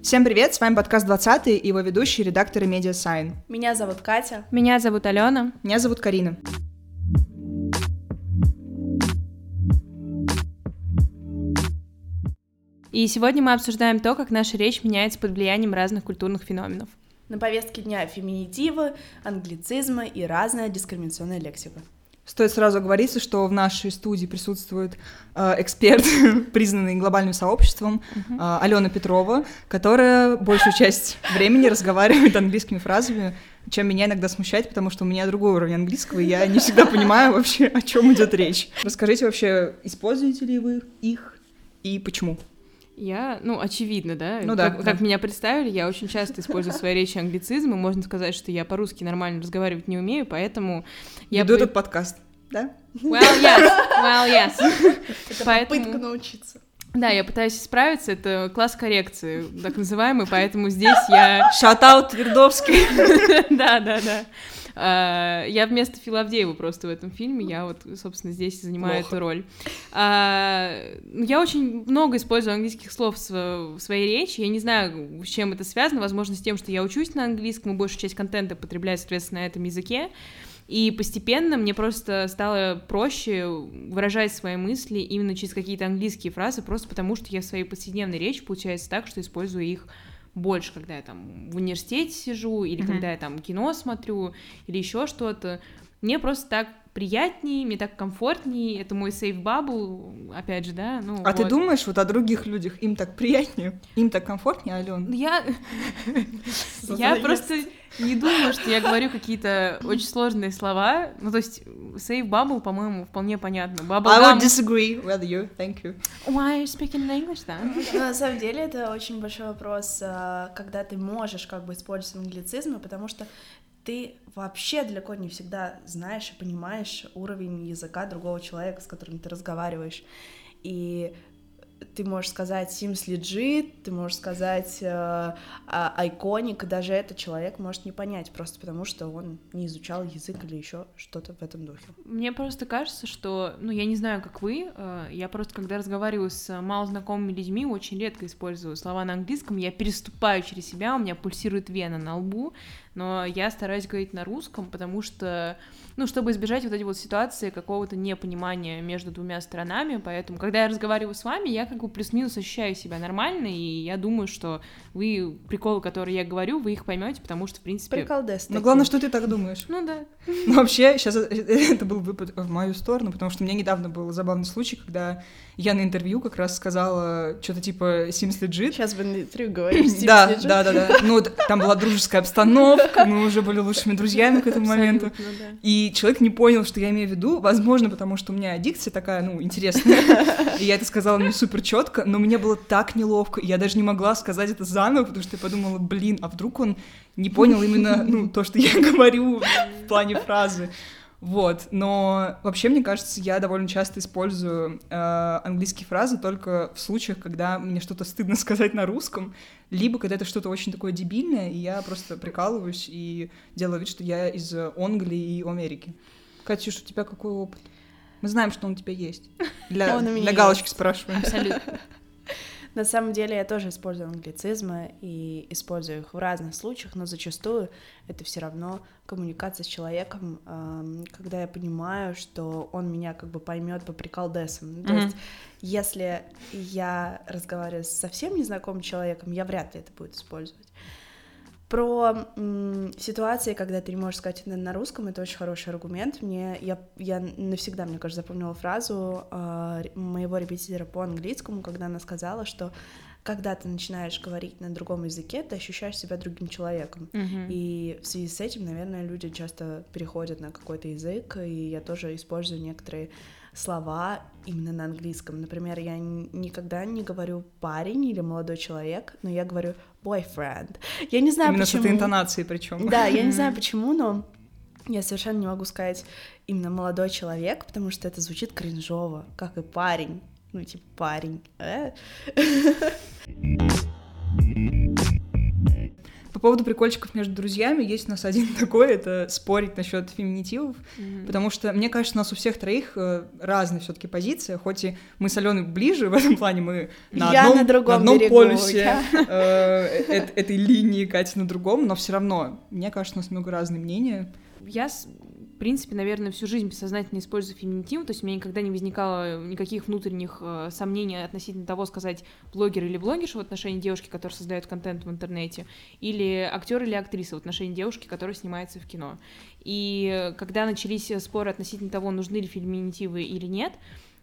Всем привет, с вами подкаст 20 и его ведущие редакторы Media Sign. Меня зовут Катя. Меня зовут Алена. Меня зовут Карина. И сегодня мы обсуждаем то, как наша речь меняется под влиянием разных культурных феноменов. На повестке дня феминитивы, англицизмы и разная дискриминационная лексика. Стоит сразу говориться, что в нашей студии присутствует э, эксперт, признанный глобальным сообществом, э, Алена Петрова, которая большую часть времени разговаривает английскими фразами, чем меня иногда смущает, потому что у меня другой уровень английского, и я не всегда понимаю вообще, о чем идет речь. Расскажите вообще, используете ли вы их и почему? Я, ну, очевидно, да? Ну как, да, как да. меня представили, я очень часто использую в своей речи англицизмы. Можно сказать, что я по-русски нормально разговаривать не умею, поэтому я... Веду бы- этот подкаст, да? Well, yes, well, yes. Это Поэтому- попытка научиться. Да, я пытаюсь исправиться, это класс коррекции, так называемый, поэтому здесь я... Шатаут Твердовский. Да, да, да. А, Я вместо Филавдеева просто в этом фильме, я вот, собственно, здесь занимаю Плохо. эту роль. А, ну, Я очень много использую английских слов в своей речи, я не знаю, с чем это связано, возможно, с тем, что я учусь на английском, и большую часть контента потребляю, соответственно, на этом языке, и постепенно мне просто стало проще выражать свои мысли именно через какие-то английские фразы, просто потому что я в своей повседневной речи получается так, что использую их больше, когда я там в университете сижу, или Мгм. когда я там кино смотрю, или еще что-то. Мне просто так приятнее, мне так комфортнее, это мой сейф бабл, опять же, да, ну А ты вот. думаешь, вот о других людях им так приятнее, им так комфортнее, Ален? Ну, Я, я просто не думаю, что я говорю какие-то очень сложные слова. Ну, то есть, save bubble, по-моему, вполне понятно. Bubble I would disagree with you, thank you. Why are you speaking in English, then? Но на самом деле это очень большой вопрос, а, когда ты можешь как бы использовать англицизмы, потому что ты вообще далеко не всегда знаешь и понимаешь уровень языка другого человека, с которым ты разговариваешь. И ты можешь сказать Sims legit, ты можешь сказать э, а, iconic, и даже этот человек может не понять, просто потому что он не изучал язык или еще что-то в этом духе. Мне просто кажется, что, ну, я не знаю, как вы, э, я просто, когда разговариваю с малознакомыми людьми, очень редко использую слова на английском, я переступаю через себя, у меня пульсирует вена на лбу, но я стараюсь говорить на русском, потому что, ну, чтобы избежать вот эти вот ситуации какого-то непонимания между двумя сторонами, поэтому, когда я разговариваю с вами, я как бы плюс-минус ощущаю себя нормально, и я думаю, что вы приколы, которые я говорю, вы их поймете, потому что, в принципе... Приколдес. Но главное, что ты так думаешь. Ну да. Ну, вообще, сейчас это был выпад в мою сторону, потому что у меня недавно был забавный случай, когда я на интервью как раз сказала что-то типа Sims legit. Сейчас в интервью говоришь, Sims Да, legit. да, да, да. Ну, там была дружеская обстановка, мы уже были лучшими друзьями к этому моменту. И человек не понял, что я имею в виду, возможно, потому что у меня дикция такая, ну, интересная. И я это сказала не супер четко, но мне было так неловко, я даже не могла сказать это заново, потому что я подумала, блин, а вдруг он не понял именно, ну, то, что я говорю в плане фразы. Вот, но вообще, мне кажется, я довольно часто использую э, английские фразы только в случаях, когда мне что-то стыдно сказать на русском, либо когда это что-то очень такое дебильное, и я просто прикалываюсь и делаю вид, что я из Англии и Америки. Катюш, у тебя какой опыт? Мы знаем, что он у тебя есть. Для, для галочки есть. спрашиваем. Абсолютно. На самом деле я тоже использую англицизмы и использую их в разных случаях, но зачастую это все равно коммуникация с человеком, эм, когда я понимаю, что он меня как бы поймет по приколдесам. Ну, То есть, если я разговариваю с совсем незнакомым человеком, я вряд ли это буду использовать. Про м, ситуации, когда ты не можешь сказать это на русском, это очень хороший аргумент. Мне я, я навсегда, мне кажется, запомнила фразу э, моего репетитора по английскому, когда она сказала, что когда ты начинаешь говорить на другом языке, ты ощущаешь себя другим человеком. Мгм. И в связи с этим, наверное, люди часто переходят на какой-то язык, и я тоже использую некоторые слова именно на английском. Например, я никогда не говорю парень или молодой человек, но я говорю boyfriend. Я не знаю, Именно с почему. этой интонацией причем. Да, я не знаю почему, но я совершенно не могу сказать именно молодой человек, потому что это звучит кринжово, как и парень. Ну, типа парень. По поводу прикольчиков между друзьями есть у нас один такой, это спорить насчет феминитивов, mm-hmm. потому что, мне кажется, у нас у всех троих э, разные все таки позиции, хоть и мы с Аленой ближе в этом плане, мы на Я одном, на другом одном берегу, полюсе я- э, э, этой линии, Катя на другом, но все равно, мне кажется, у нас много разных мнений. Я, в принципе, наверное, всю жизнь бессознательно использую феминитив, то есть у меня никогда не возникало никаких внутренних э, сомнений относительно того, сказать блогер или блогерша в отношении девушки, которая создает контент в интернете, или актер или актриса в отношении девушки, которая снимается в кино. И э, когда начались э, споры относительно того, нужны ли феминитивы или нет,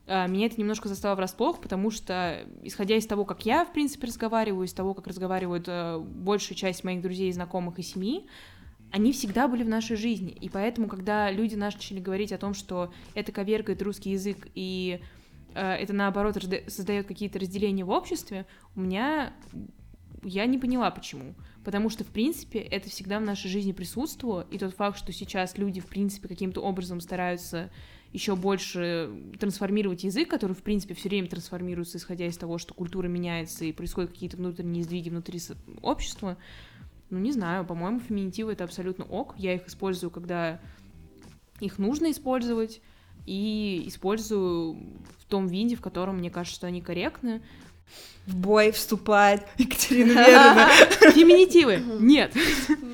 э, меня это немножко застало врасплох, потому что, исходя из того, как я, в принципе, разговариваю, из того, как разговаривают э, большая часть моих друзей, знакомых и семьи, они всегда были в нашей жизни. И поэтому, когда люди начали говорить о том, что это коверкает русский язык и э, это наоборот создает какие-то разделения в обществе, у меня я не поняла почему. Потому что, в принципе, это всегда в нашей жизни присутствовало, и тот факт, что сейчас люди, в принципе, каким-то образом стараются еще больше трансформировать язык, который, в принципе, все время трансформируется, исходя из того, что культура меняется и происходят какие-то внутренние сдвиги внутри общества, ну, не знаю, по-моему, феминитивы — это абсолютно ок. Я их использую, когда их нужно использовать, и использую в том виде, в котором мне кажется, что они корректны. В бой вступает Екатерина Верина. Феминитивы! Нет!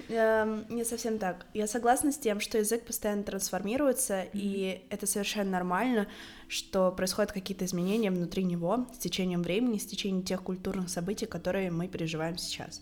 Эм, Не совсем так. Я согласна с тем, что язык постоянно трансформируется, и это совершенно нормально, что происходят какие-то изменения внутри него с течением времени, с течением тех культурных событий, которые мы переживаем сейчас.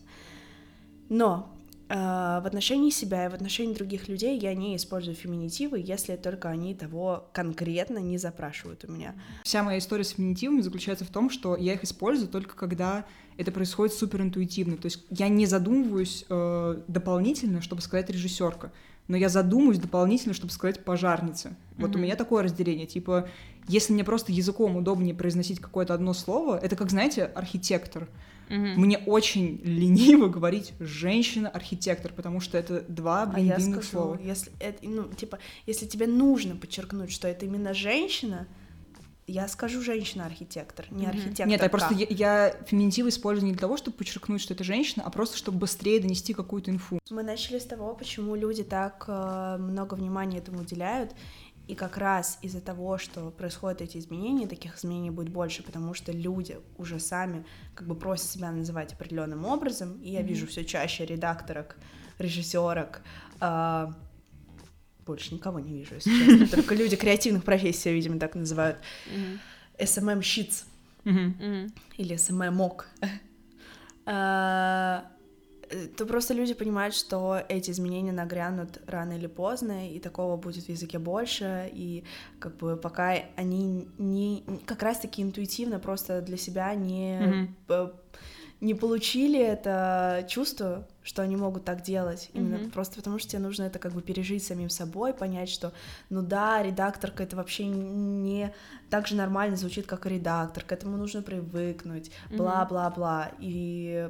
Но э, в отношении себя и в отношении других людей я не использую феминитивы, если только они того конкретно не запрашивают у меня. Вся моя история с феминитивами заключается в том, что я их использую только когда это происходит супер интуитивно. То есть я не задумываюсь э, дополнительно, чтобы сказать режиссерка, но я задумываюсь дополнительно, чтобы сказать пожарница. Вот у меня такое разделение. Типа, если мне просто языком удобнее произносить какое-то одно слово, это как, знаете, архитектор. Мгм. Мне очень лениво говорить женщина-архитектор, потому что это два, А блин, я длинных скажу, слова. если это, ну, типа, если тебе нужно подчеркнуть, что это именно женщина, я скажу женщина-архитектор, не Мгм. архитектор. Нет, я просто я, я феминитивы использую не для того, чтобы подчеркнуть, что это женщина, а просто чтобы быстрее донести какую-то инфу. Мы начали с того, почему люди так э, много внимания этому уделяют. И как раз из-за того, что происходят эти изменения, таких изменений будет больше, потому что люди уже сами как бы просят себя называть определенным образом. И я Мгм. вижу все чаще редакторок, режиссерок. э, больше никого не вижу, если честно. Только люди креативных профессий, видимо, так называют. SMM-щиц или SMM -ок, а, э, то просто люди понимают, что эти изменения нагрянут рано или поздно, и такого будет в языке больше, и как бы пока они не как раз-таки интуитивно просто для себя не п- не получили это чувство, что они могут так делать, именно Мгм. просто потому, что тебе нужно это как бы пережить самим собой, понять, что, ну да, редакторка это вообще не так же нормально звучит, как и редактор, к этому нужно привыкнуть, бла-бла-бла, и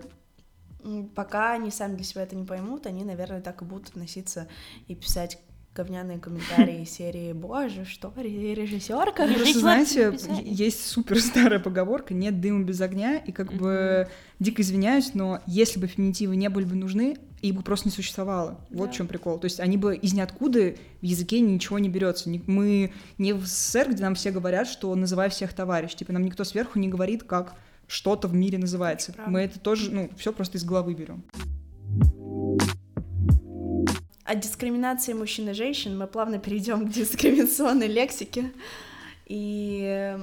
пока они сами для себя это не поймут, они, наверное, так и будут относиться и писать говняные комментарии из серии «Боже, что, режиссерка?» Просто, жить знаете, есть супер старая поговорка «нет дыма без огня», и как бы дико извиняюсь, но если бы феминитивы не были бы нужны, их бы просто не существовало. Вот Да. в чем прикол. То есть они бы из ниоткуда в языке ничего не берется. Мы не в СССР, где нам все говорят, что называй всех товарищ. Типа нам никто сверху не говорит, как что-то в мире называется. Правда. Мы это тоже, ну, все просто из головы берем. От дискриминации мужчин и женщин мы плавно перейдем к дискриминационной лексике. И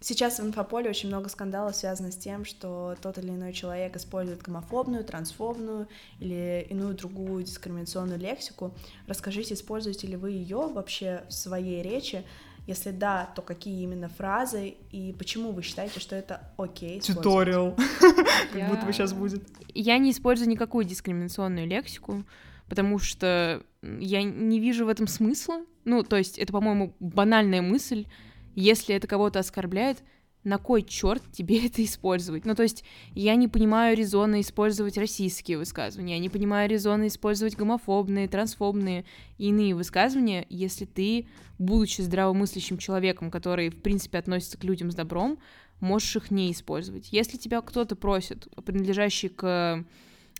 сейчас в инфополе очень много скандалов связано с тем, что тот или иной человек использует гомофобную, трансфобную или иную другую дискриминационную лексику. Расскажите, используете ли вы ее вообще в своей речи? Если да, то какие именно фразы и почему вы считаете, что это окей? Туториал. Как будто бы сейчас будет. Я не использую никакую дискриминационную лексику, потому что я не вижу в этом смысла. Ну, то есть это, по-моему, банальная мысль. Если это кого-то оскорбляет, на кой черт тебе это использовать? Ну, то есть я не понимаю резона использовать российские высказывания, я не понимаю резона использовать гомофобные, трансфобные и иные высказывания, если ты, будучи здравомыслящим человеком, который, в принципе, относится к людям с добром, можешь их не использовать. Если тебя кто-то просит, принадлежащий к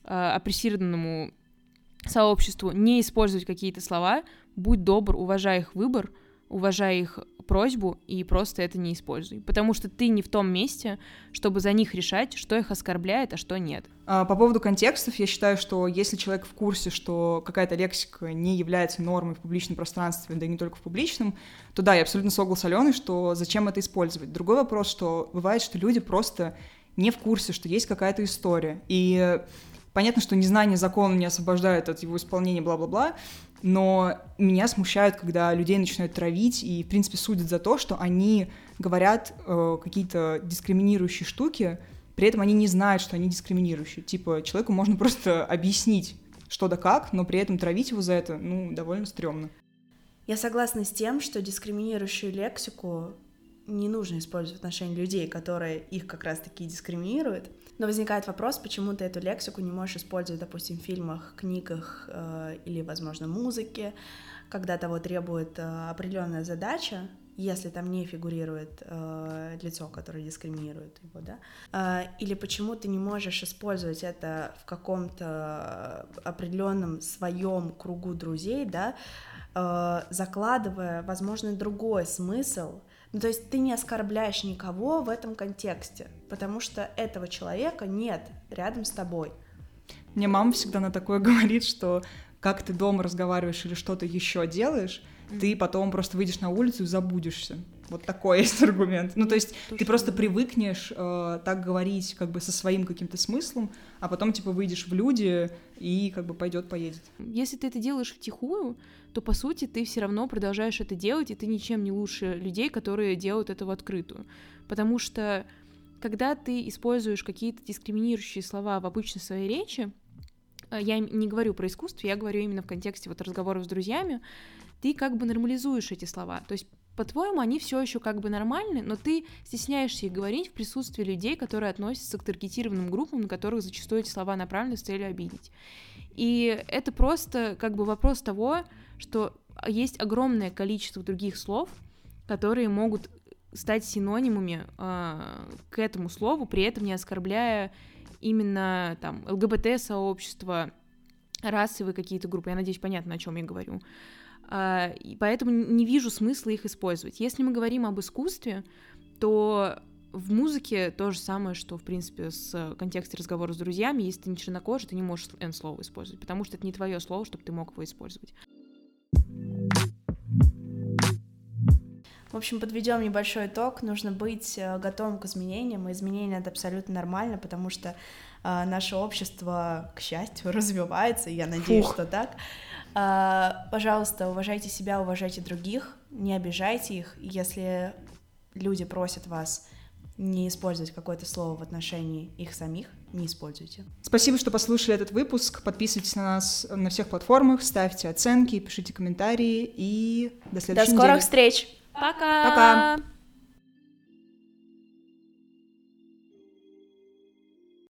опрессированному сообществу не использовать какие-то слова, будь добр, уважай их выбор, уважай их просьбу и просто это не используй. Потому что ты не в том месте, чтобы за них решать, что их оскорбляет, а что нет. А, по поводу контекстов, я считаю, что если человек в курсе, что какая-то лексика не является нормой в публичном пространстве, да и не только в публичном, то да, я абсолютно согласен с Аленой, что зачем это использовать. Другой вопрос, что бывает, что люди просто не в курсе, что есть какая-то история. И понятно, что незнание закона не освобождает от его исполнения, бла-бла-бла, но меня смущает, когда людей начинают травить и, в принципе, судят за то, что они говорят э, какие-то дискриминирующие штуки, при этом они не знают, что они дискриминирующие. Типа, человеку можно просто объяснить, что да как, но при этом травить его за это, ну, довольно стрёмно. Я согласна с тем, что дискриминирующую лексику не нужно использовать в отношении людей, которые их как раз-таки дискриминируют. Но возникает вопрос, почему ты эту лексику не можешь использовать, допустим, в фильмах, книгах э, или, возможно, музыке, когда того требует э, определенная задача, если там не фигурирует э, лицо, которое дискриминирует его, да, э, или почему ты не можешь использовать это в каком-то определенном своем кругу друзей, да, э, закладывая, возможно, другой смысл, ну, то есть ты не оскорбляешь никого в этом контексте, потому что этого человека нет рядом с тобой. Мне мама всегда на такое говорит, что как ты дома разговариваешь или что-то еще делаешь, mm-hmm. ты потом просто выйдешь на улицу и забудешься. Вот такой есть аргумент. Ну, то есть То, ты просто привыкнешь э, так говорить как бы со своим каким-то смыслом, а потом типа выйдешь в люди и как бы пойдет поедет. Если ты это делаешь втихую, то по сути ты все равно продолжаешь это делать, и ты ничем не лучше людей, которые делают это в открытую. Потому что когда ты используешь какие-то дискриминирующие слова в обычной своей речи, э, я не говорю про искусство, я говорю именно в контексте вот разговоров с друзьями, ты как бы нормализуешь эти слова. То есть по-твоему, они все еще как бы нормальны, но ты стесняешься их говорить в присутствии людей, которые относятся к таргетированным группам, на которых зачастую эти слова направлены с целью обидеть. И это просто как бы вопрос того, что есть огромное количество других слов, которые могут стать синонимами э, к этому слову, при этом не оскорбляя именно там ЛГБТ-сообщество, расовые какие-то группы. Я надеюсь, понятно, о чем я говорю. Э, и поэтому не вижу смысла их использовать. Если мы говорим об искусстве, то в музыке то же самое, что, в принципе, с контексте разговора с друзьями. Если ты не чернокожий, ты не можешь N-слово использовать, потому что это не твое слово, чтобы ты мог его использовать. В общем, подведем небольшой итог. Нужно быть э, готовым к изменениям, и изменения это абсолютно нормально, потому что э, наше общество, к счастью, развивается, и я надеюсь, Фух. что так. Э, пожалуйста, уважайте себя, уважайте других, не обижайте их. Если люди просят вас не использовать какое-то слово в отношении их самих, не используйте. Спасибо, что послушали этот выпуск. Подписывайтесь на нас на всех платформах, ставьте оценки, пишите комментарии и до следующей. До скорых недели. встреч! Пока! Пока!